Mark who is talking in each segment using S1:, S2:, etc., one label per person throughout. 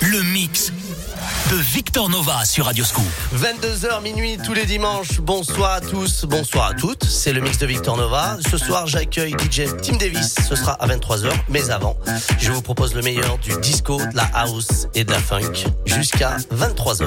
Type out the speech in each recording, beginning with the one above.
S1: Le mix de Victor Nova sur Radioscoop.
S2: 22h minuit tous les dimanches. Bonsoir à tous, bonsoir à toutes. C'est le mix de Victor Nova. Ce soir, j'accueille DJ Tim Davis. Ce sera à 23h, mais avant, je vous propose le meilleur du disco, de la house et de la funk jusqu'à 23h.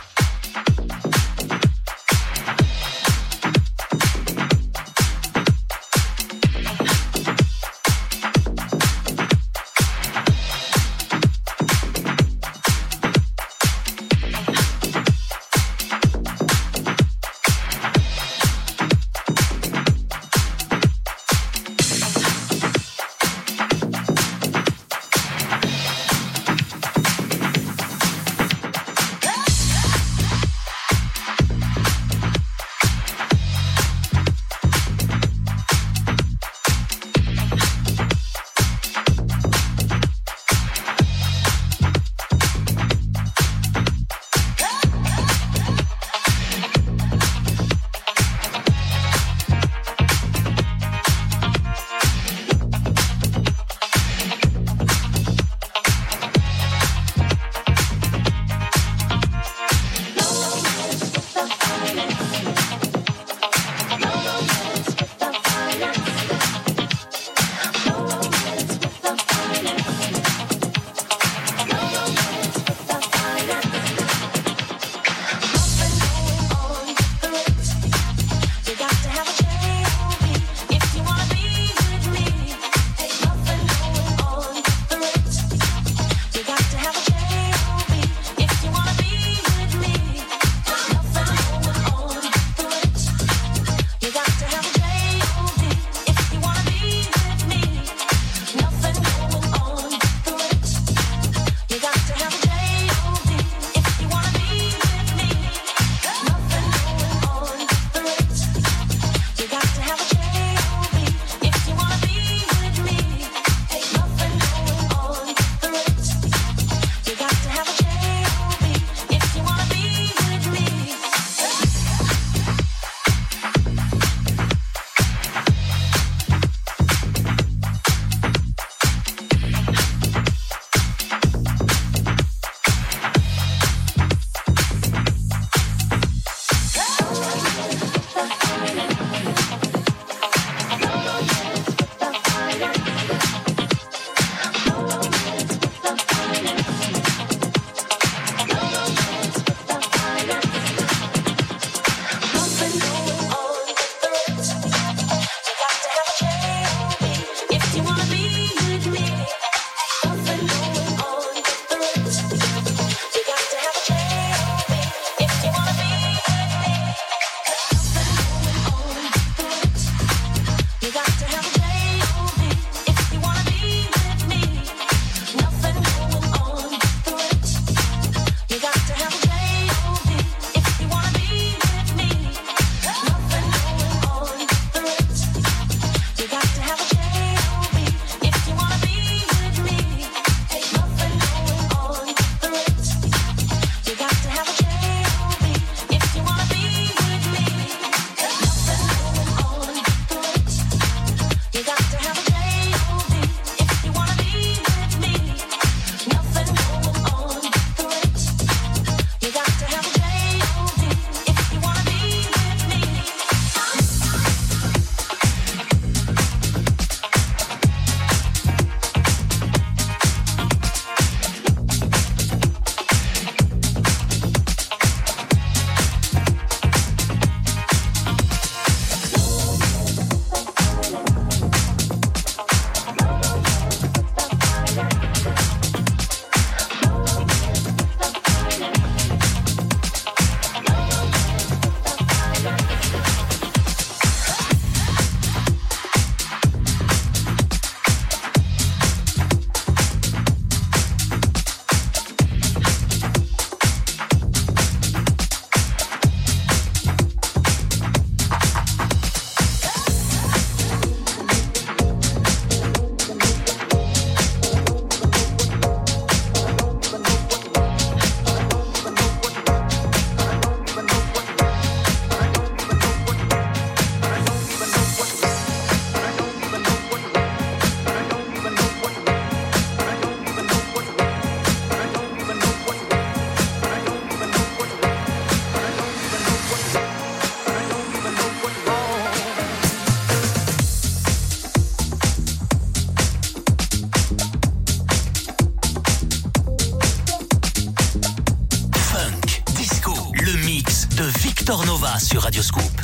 S1: Radioscoop.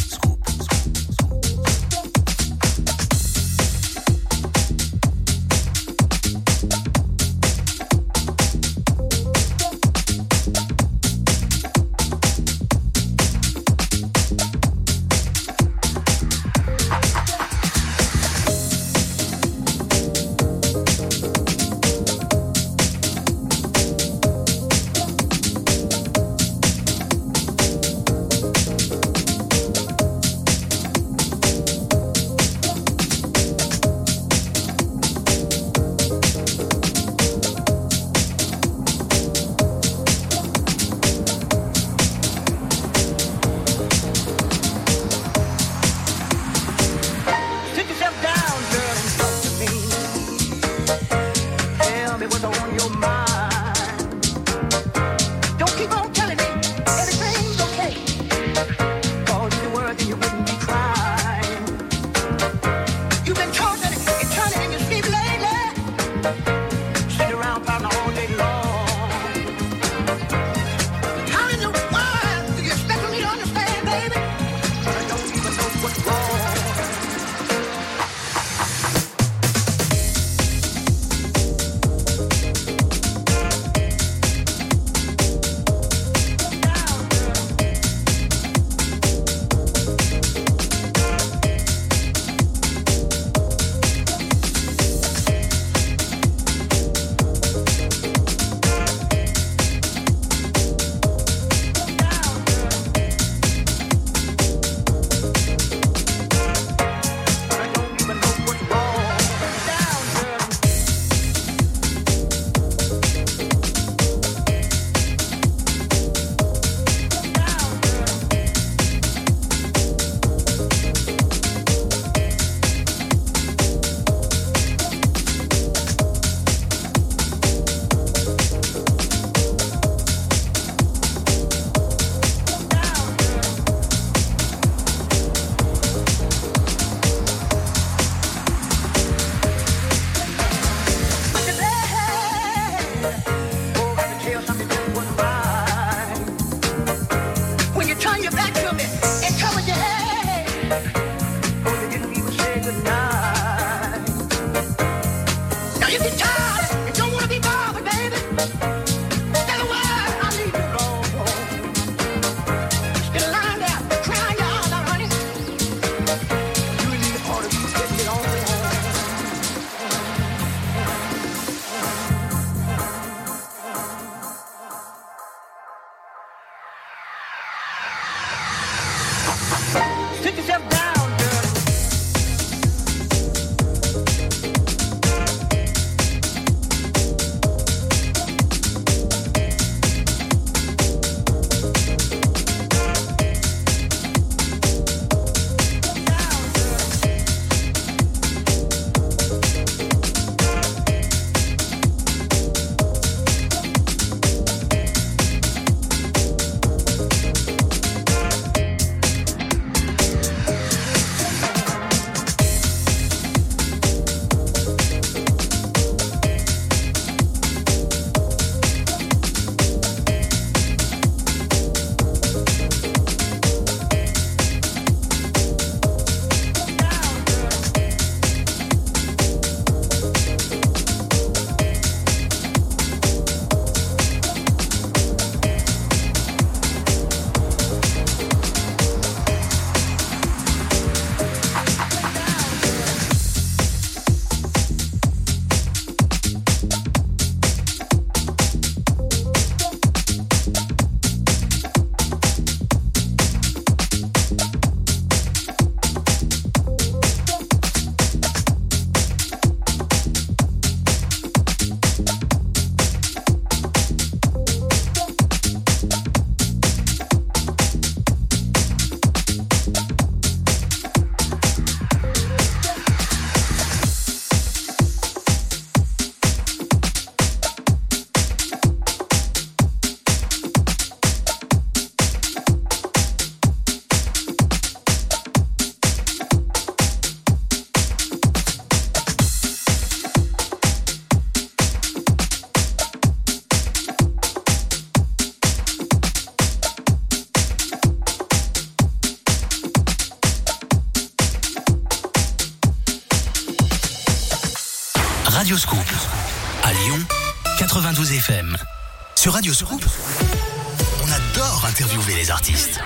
S1: Artistes.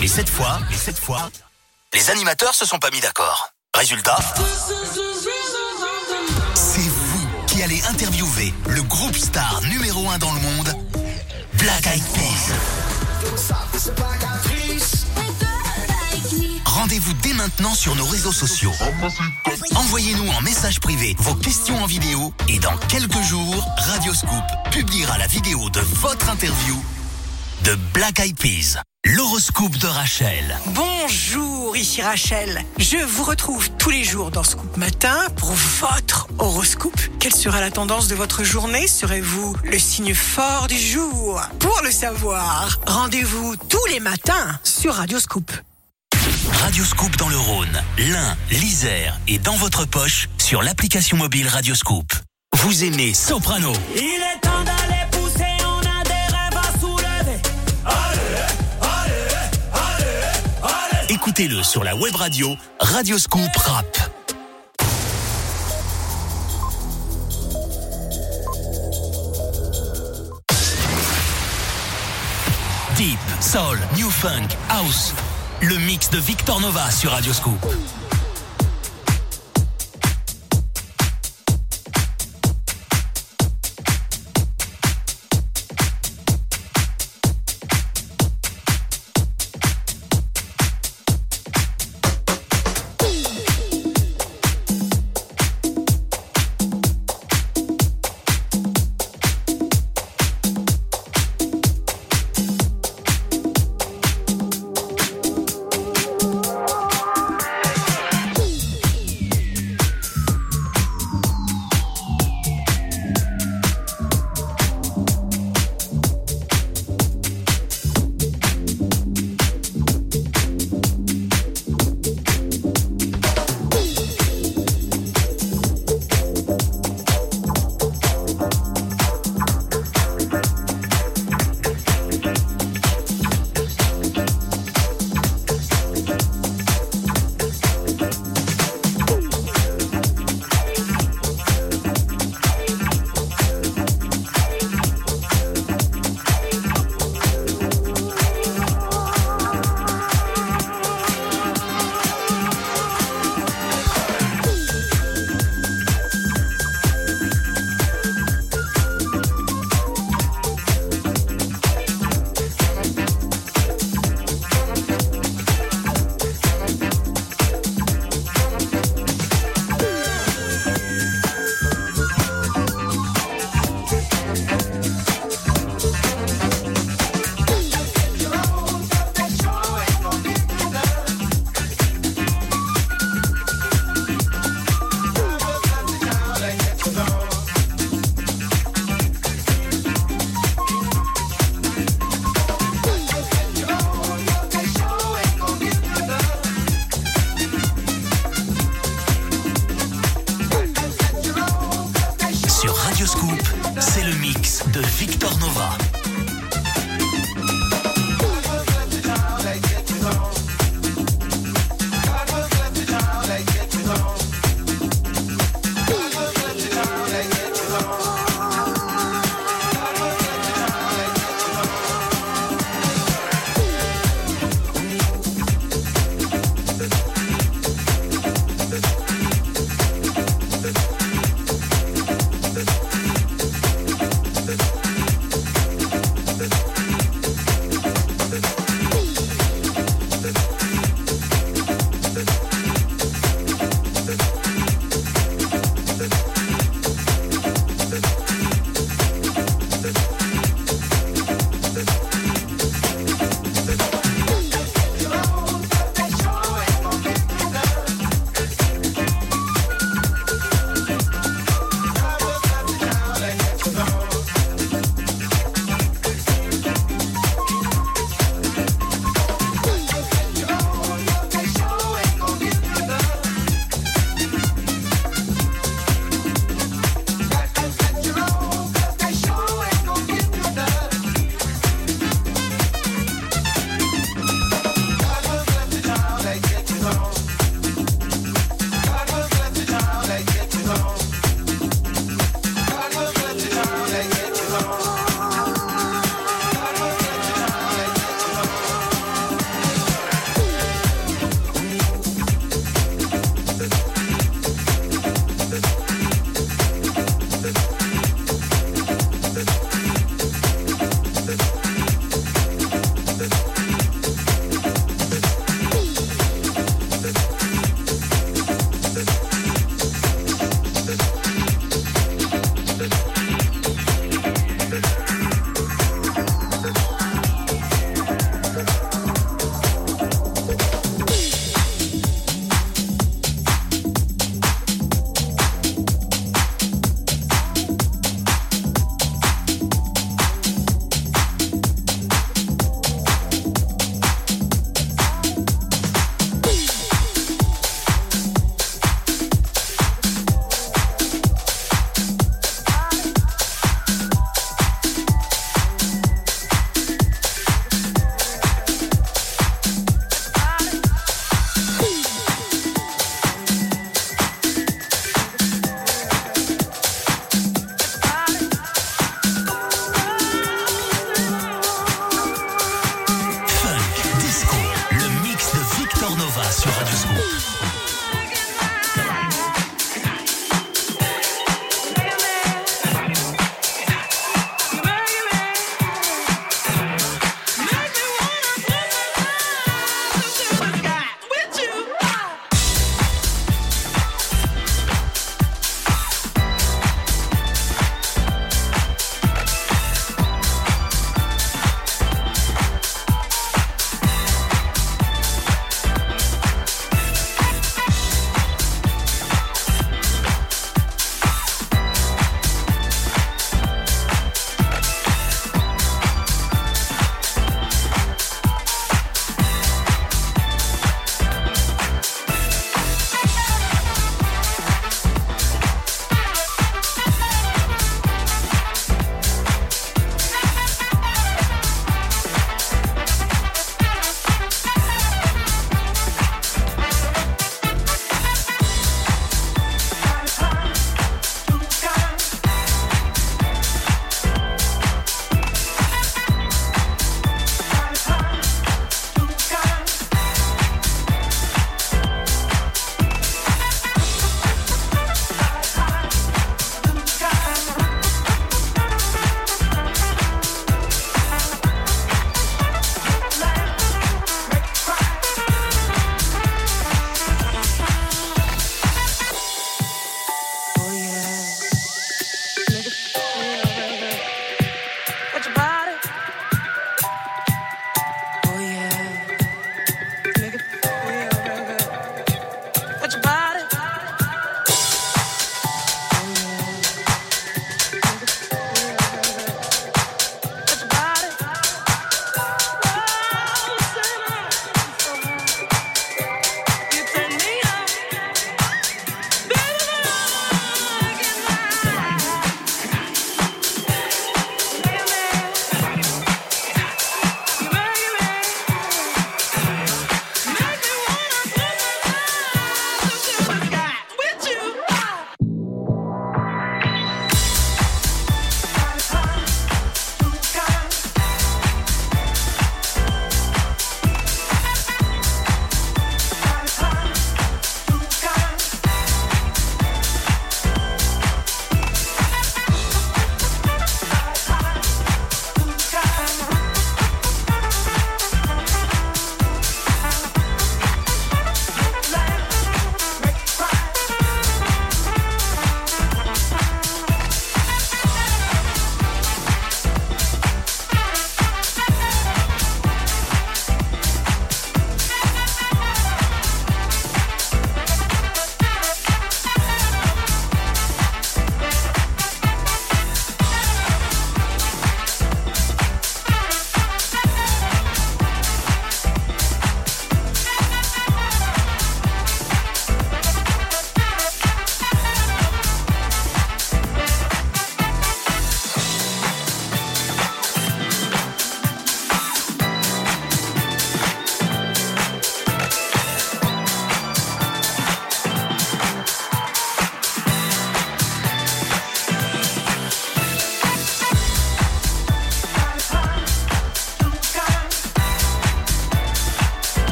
S1: Mais cette fois, les animateurs se sont pas mis d'accord. Résultat C'est vous qui allez interviewer le groupe star numéro 1 dans le monde, Black Eyed Peas. Rendez-vous dès maintenant sur nos réseaux sociaux. Envoyez-nous en message privé vos questions en vidéo et dans quelques jours, Radioscoop publiera la vidéo de votre interview de Black Eyed Peas. L'horoscope de Rachel.
S3: Bonjour, ici Rachel. Je vous retrouve tous les jours dans Scoop Matin pour votre horoscope. Quelle sera la tendance de votre journée? Serez-vous le signe fort du jour? Pour le savoir, rendez-vous tous les matins sur Radioscoop.
S1: Radioscoop dans le Rhône, l'Ain, l'Isère et dans votre poche sur l'application mobile Radioscoop. Vous aimez Soprano.
S4: Il
S1: Écoutez-le sur la web radio Radioscoop Rap. Deep, Soul, New Funk, House. Le mix de Victor Nova sur Radioscoop.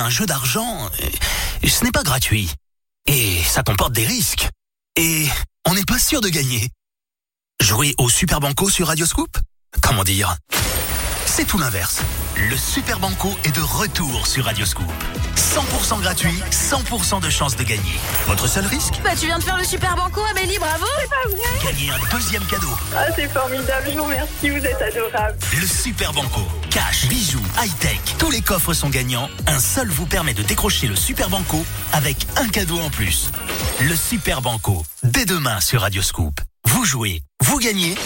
S1: un jeu d'argent, euh, ce n'est pas gratuit. Et ça comporte des risques. Et on n'est pas sûr de gagner. Jouer au Super Banco sur Radio Scoop? Comment dire? C'est tout l'inverse. Le Super Banco est de retour sur Radioscoop. 100% gratuit, 100% de chance de gagner. Votre seul risque
S5: Bah tu viens de faire le super banco Amélie, bravo
S1: Gagner un deuxième cadeau.
S6: Ah, c'est formidable, je vous remercie, vous êtes adorable.
S1: Le Super Banco. Cash, bijoux, high-tech, tous les coffres sont gagnants. Un seul vous permet de décrocher le Super Banco avec un cadeau en plus. Le Super Banco. Dès demain sur Radioscoop. Vous jouez, vous gagnez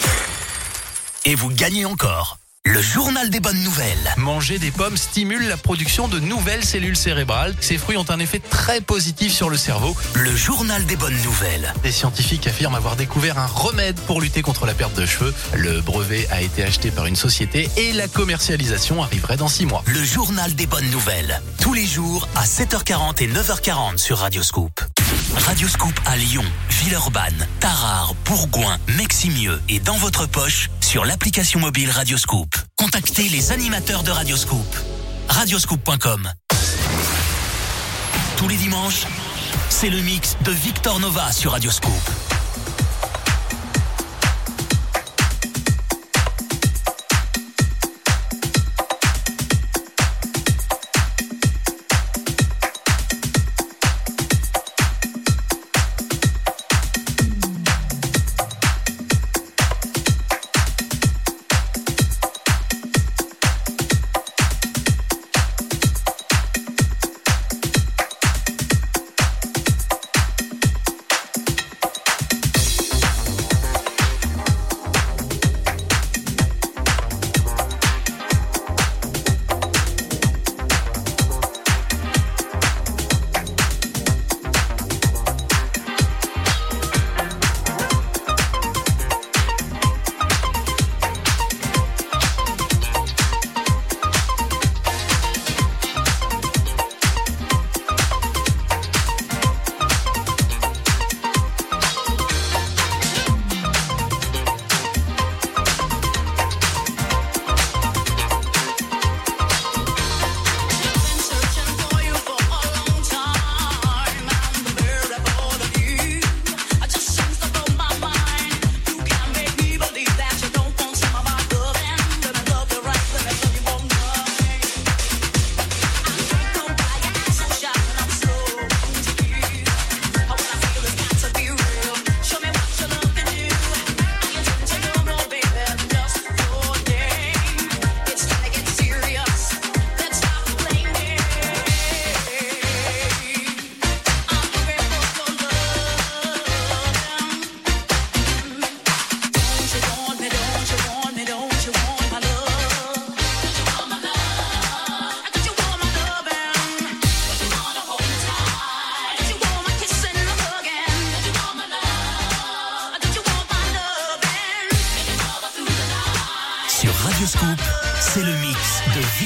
S1: et vous gagnez encore. Le journal des bonnes nouvelles.
S7: Manger des pommes stimule la production de nouvelles cellules cérébrales. Ces fruits ont un effet très positif sur le cerveau.
S1: Le journal des bonnes nouvelles.
S7: Des scientifiques affirment avoir découvert un remède pour lutter contre la perte de cheveux. Le brevet a été acheté par une société et la commercialisation arriverait dans six mois.
S1: Le journal des bonnes nouvelles. Tous les jours à 7h40 et 9h40 sur Radioscoop. Radioscoop à Lyon, Villeurbanne, Tarare, Bourgoin, Meximieux et dans votre poche sur l'application mobile Radioscoop. Contactez les animateurs de Radioscoop. Radioscoop.com. Tous les dimanches, c'est le mix de Victor Nova sur Radioscoop.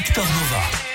S1: Victor Nova.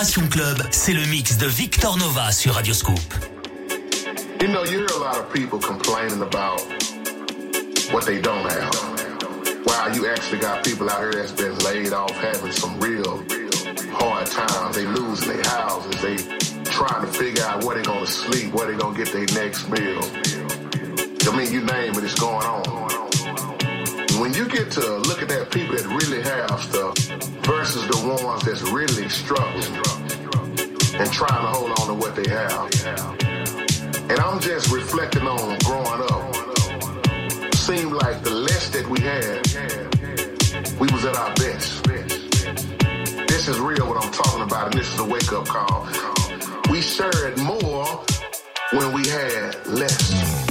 S1: Génération Club, c'est le mix de Victor Nova sur.
S8: You know, you hear a lot of people complaining about what they don't have. Wow, you actually got people out here that's been laid off having some real hard times. They losing their houses. They trying to figure out where they're gonna sleep, where they're gonna get their next meal. I mean, you name it, it's going on. When you get to look at that people that really have stuff versus the ones that's really struggling and trying to hold on to what they have. And I'm just reflecting on growing up. Seemed like the less that we had, we was at our best. This is real what I'm talking about, and this is a wake up call. We shared more when we had less.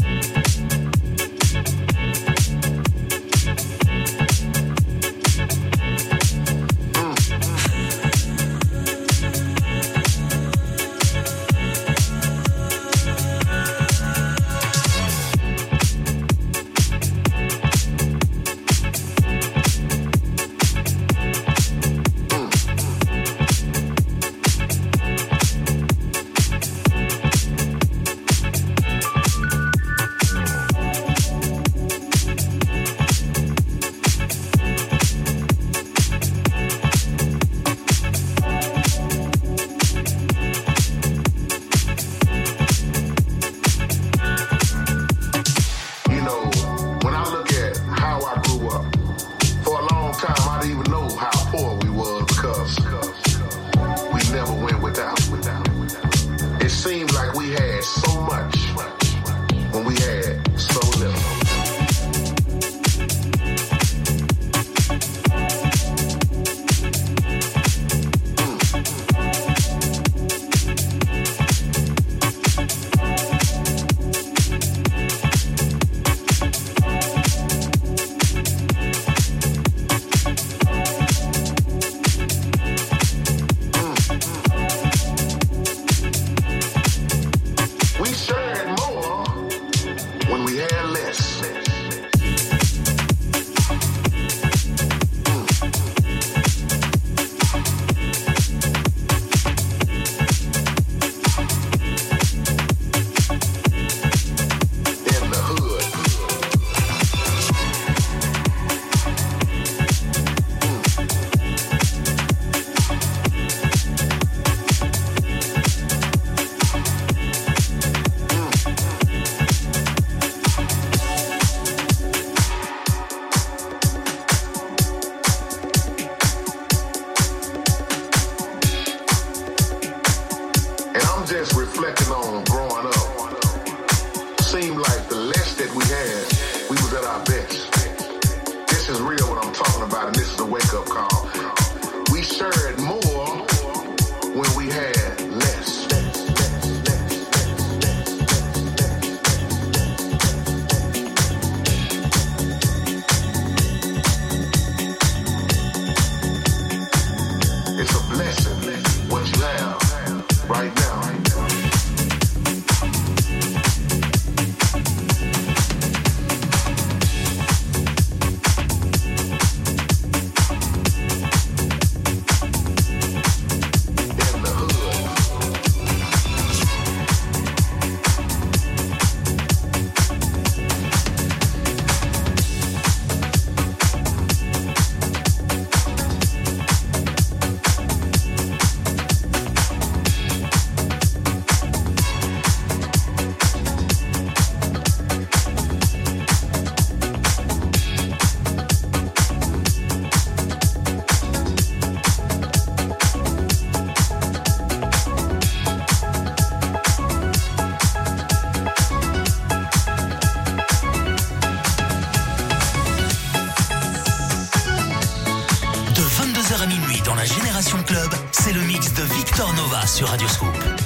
S9: Victor Nova sur Radioscoop.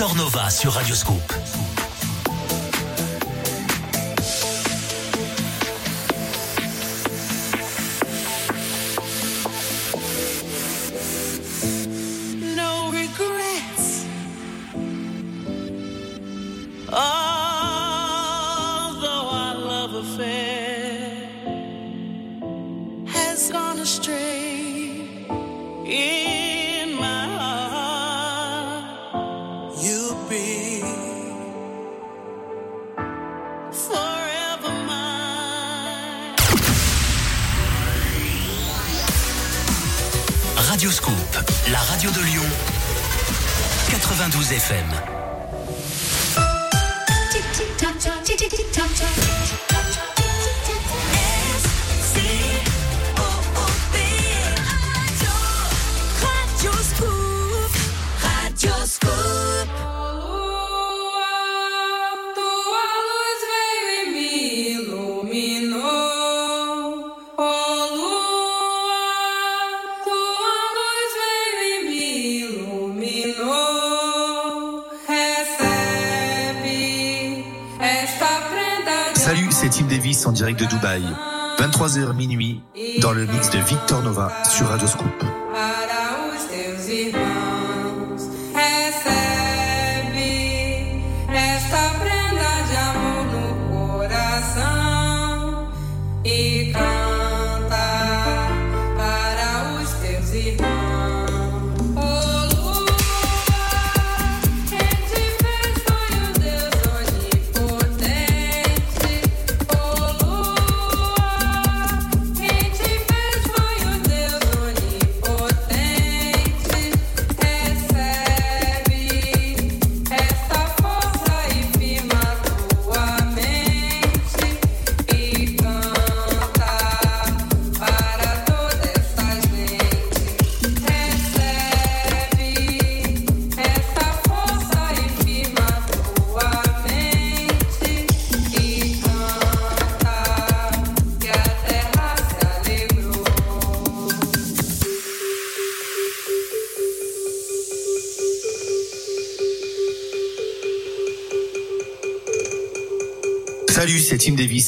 S1: Victor Nova sur
S10: Radioscope. astray.
S1: Radioscoop, la radio de Lyon, 92 FM.
S11: En direct de Dubaï. 23h minuit dans le mix de Victor Nova sur Radio Scoop.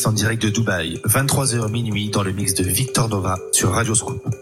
S11: en direct de Dubaï, 23h minuit dans le mix de Victor Nova sur
S12: Radio Scoop.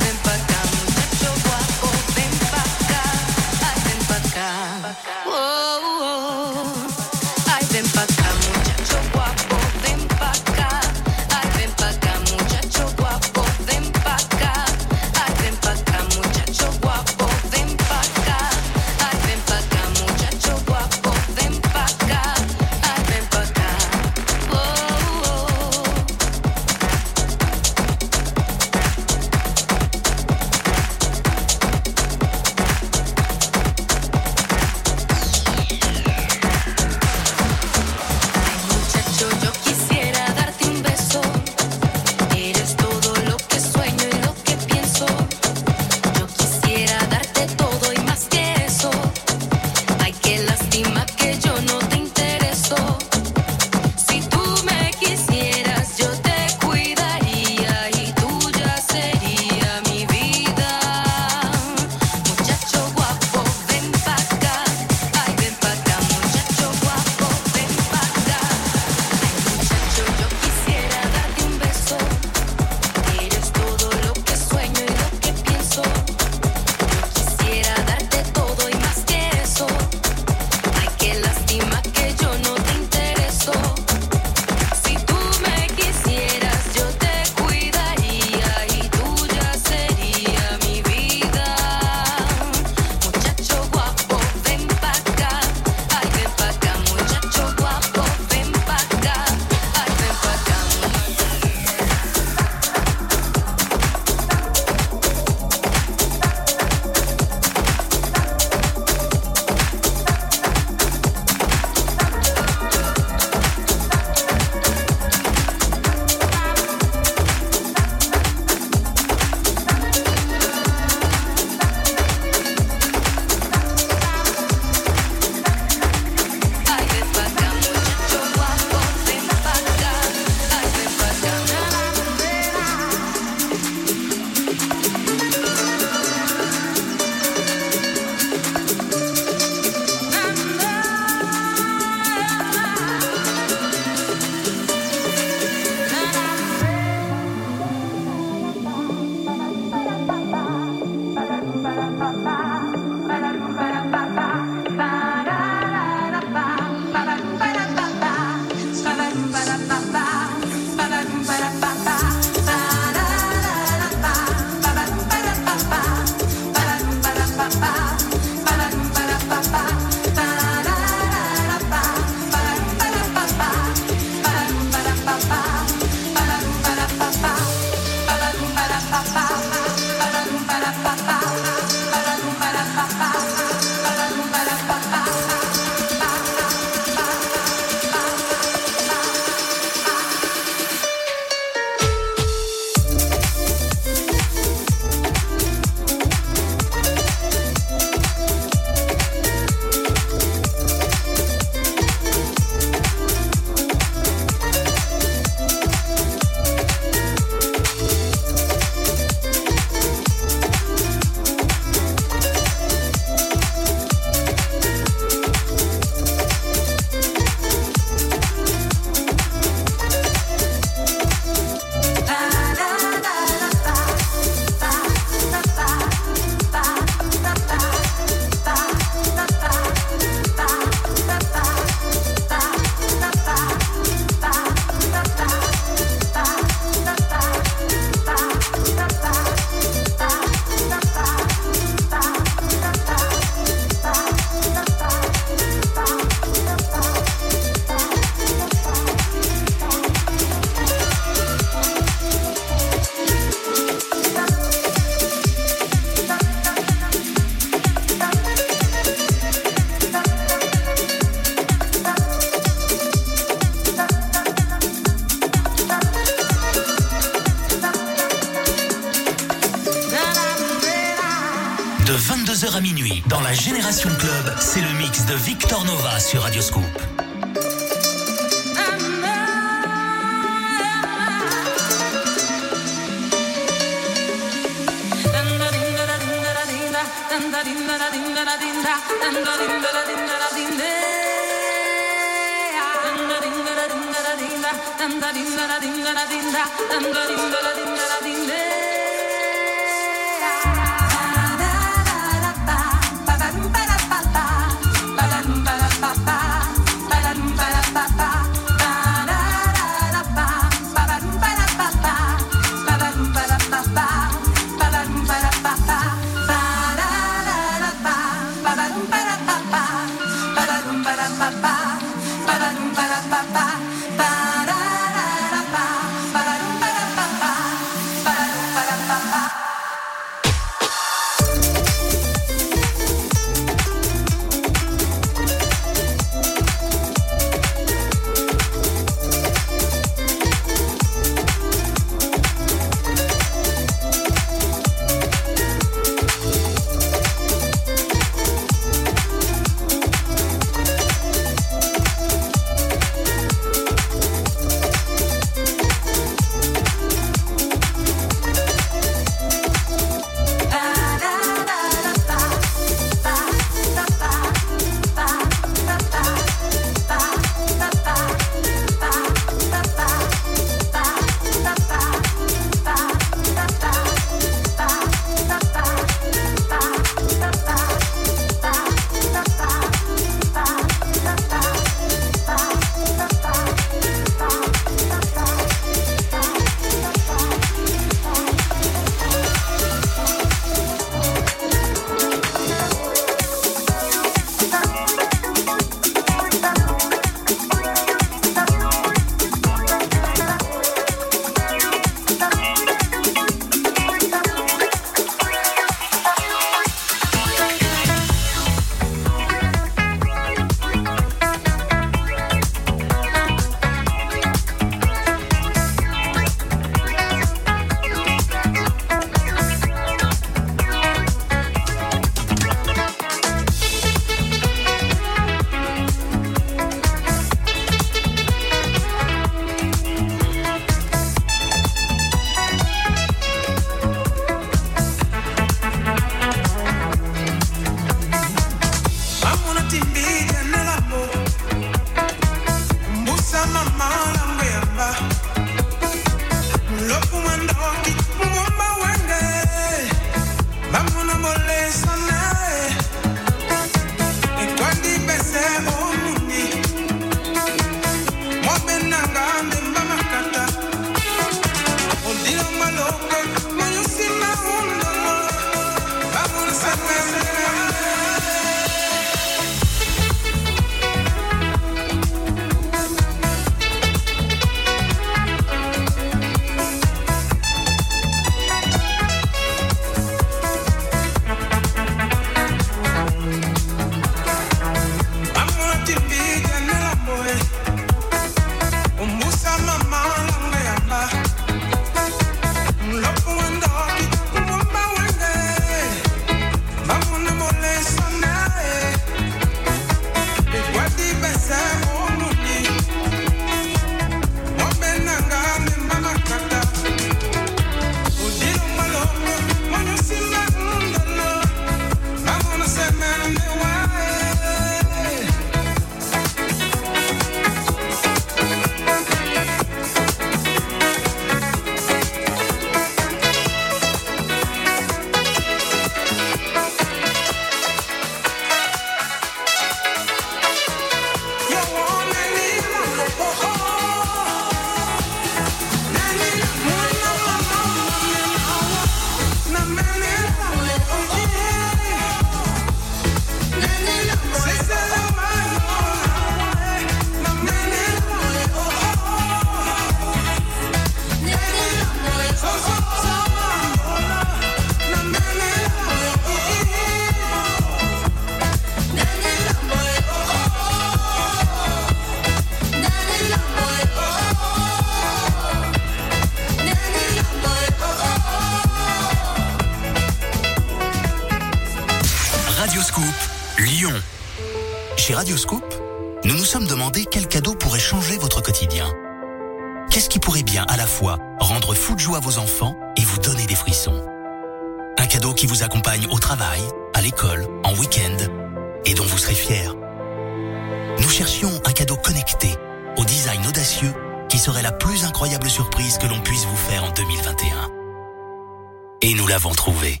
S1: Trouvé.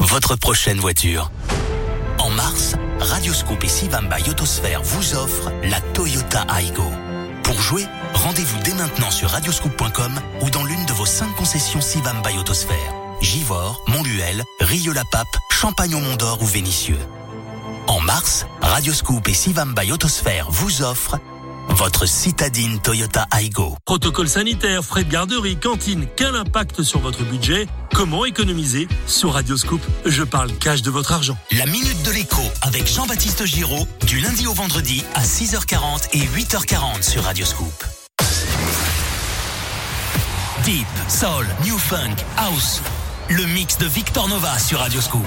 S1: Votre prochaine voiture. En mars, Radioscope et Sivamba Yotosphère vous offrent la Toyota Aygo. Pour jouer, rendez-vous dès maintenant sur radioscoop.com ou dans l'une de vos cinq concessions Sivamba Yotosphère. Givors, Montluel, Rieux-la-Pape, Champagne-au-Mont-d'Or ou Vénissieux. En mars, Radioscoop et Sivamba Yotosphère vous offrent votre citadine Toyota Aygo.
S13: Protocole sanitaire, frais de garderie, cantine, quel impact sur votre budget? Comment économiser? Sur Radioscoop, je parle cash de votre argent.
S1: La Minute de l'écho avec Jean-Baptiste Giraud du lundi au vendredi à 6h40 et 8h40 sur Radioscoop. Deep, Soul, New Funk, House. Le mix de Victor Nova sur Radioscoop.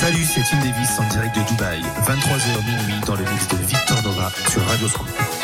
S14: Salut, c'est Tim Davis en direct de Dubaï. 23h minuit dans le mix de Victor Nova sur Radio Scoop.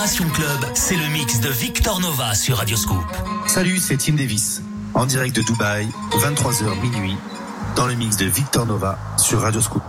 S14: Club, c'est le mix de Victor Nova sur Radioscoop. Salut, c'est Tim Davis en direct de Dubaï. 23h minuit dans le mix de Victor Nova sur Radio Scoop.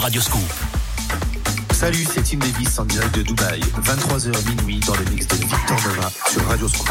S1: Radio.
S15: Salut, c'est Tim Davis en direct de Dubaï, 23h minuit dans le mix de Victor Nova sur Radio Scoop.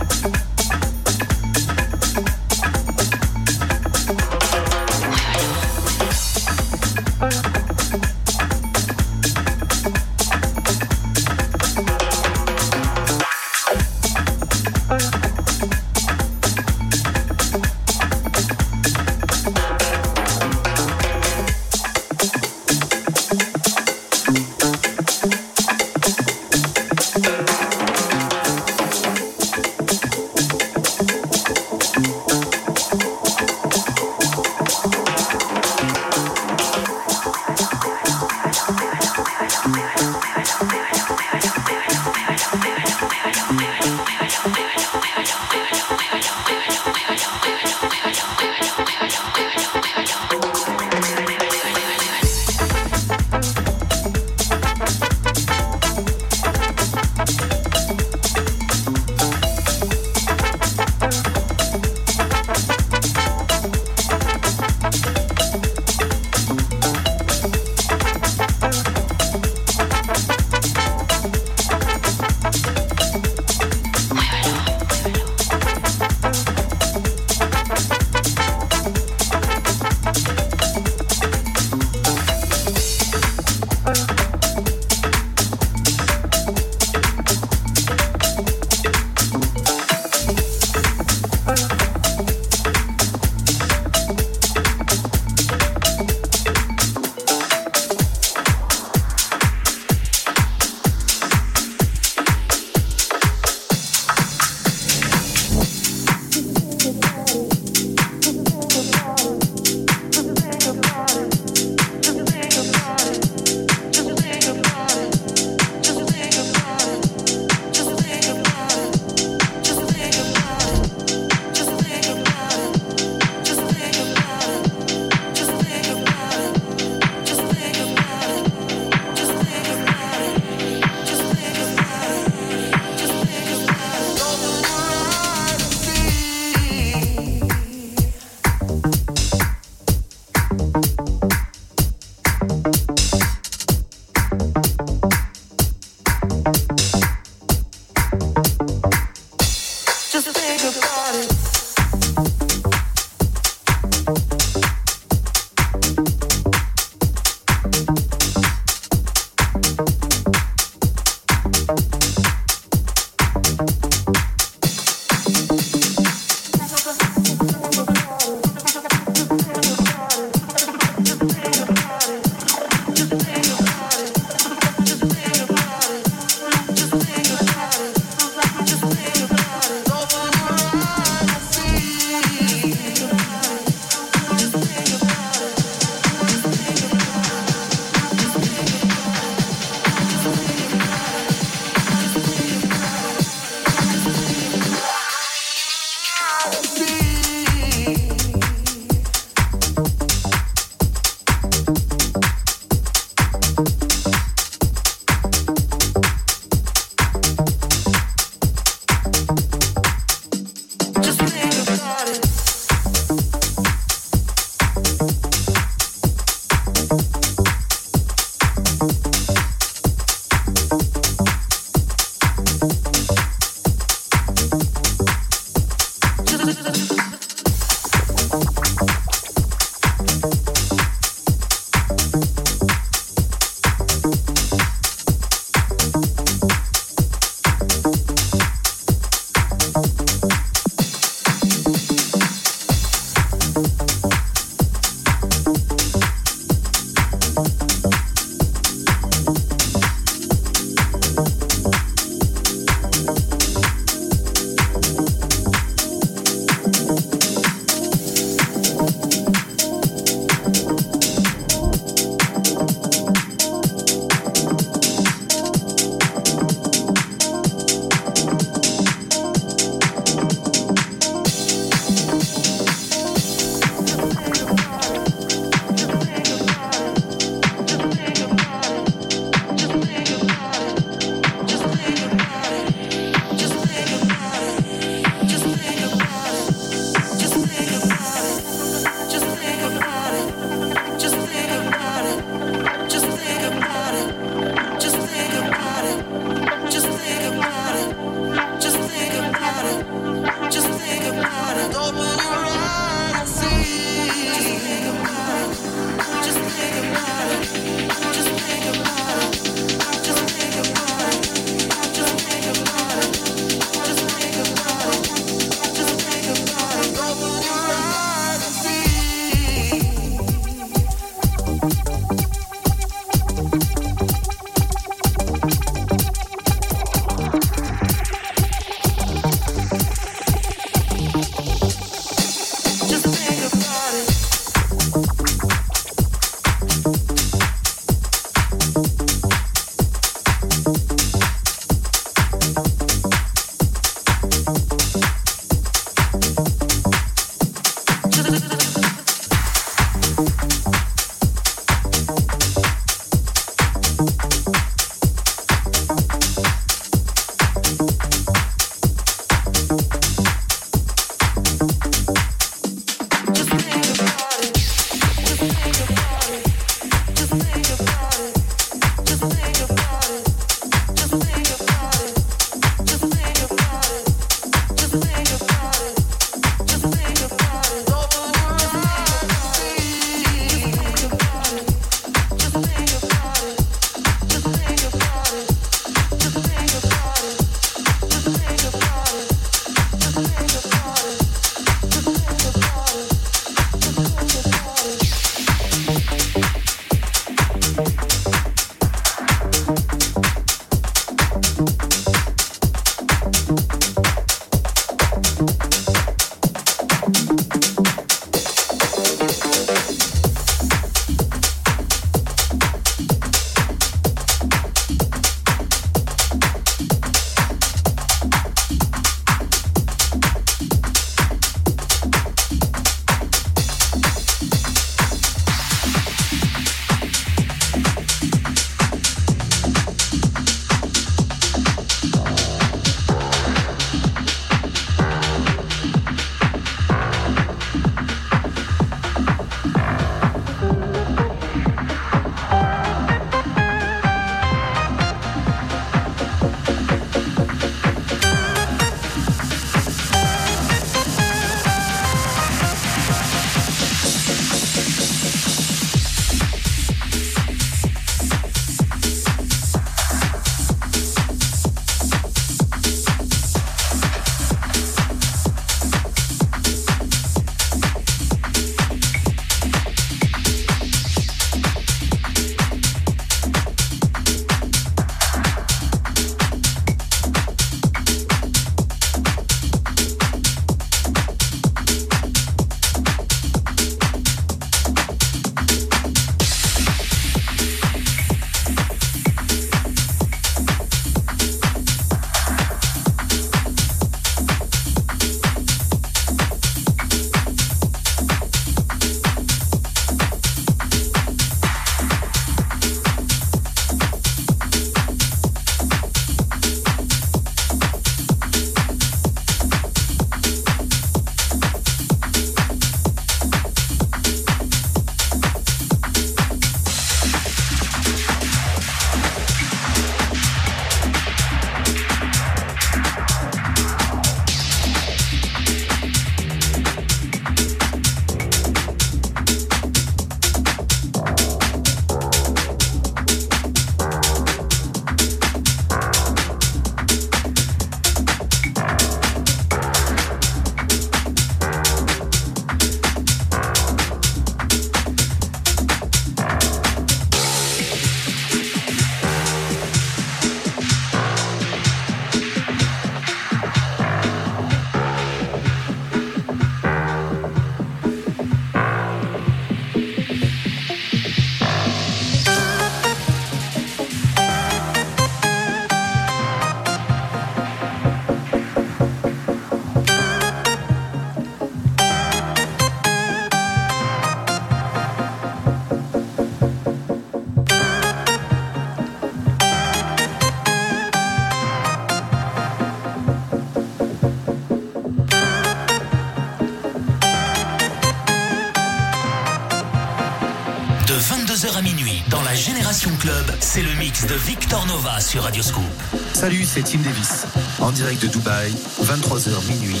S1: C'est le mix de Victor Nova sur Radioscoop.
S15: Salut, c'est Tim Davis. En direct de Dubaï, 23h minuit,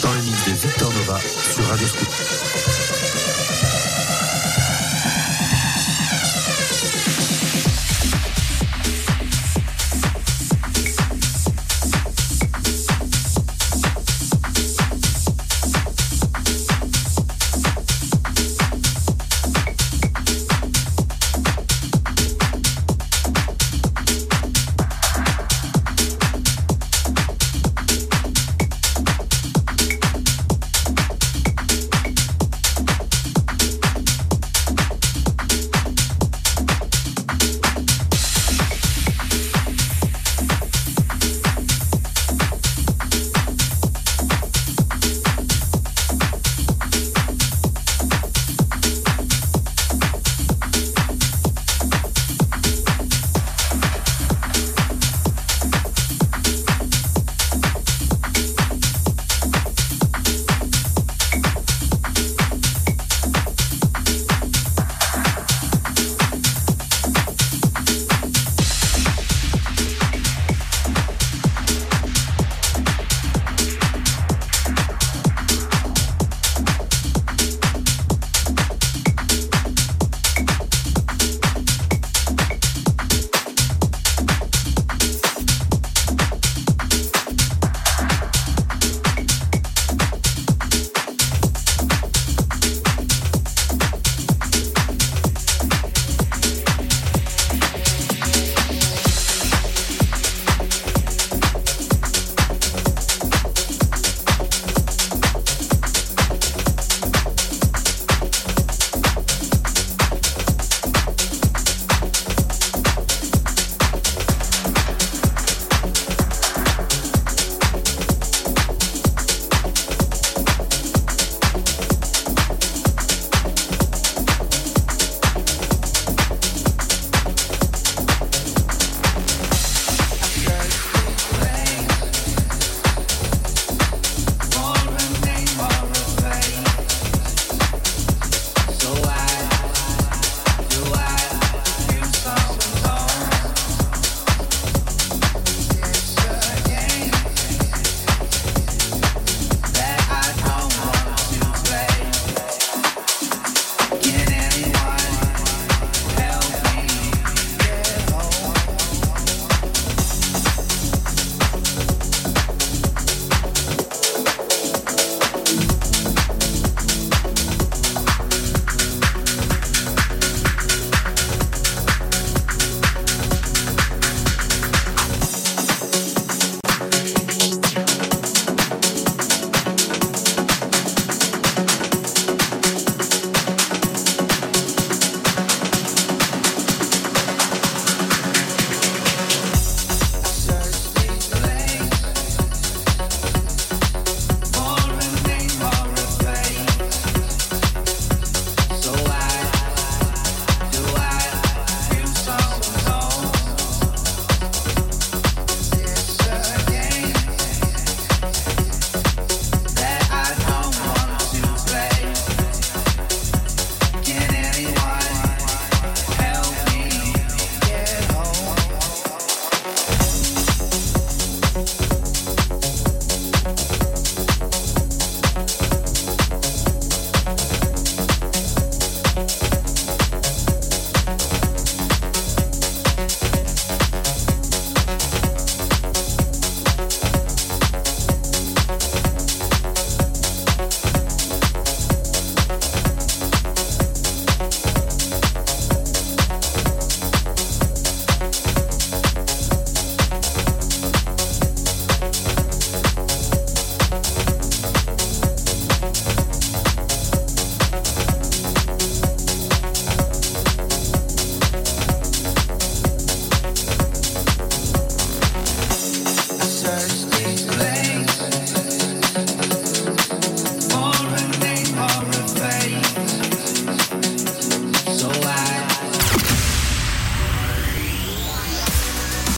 S15: dans le mix de Victor Nova sur Radio Scoop.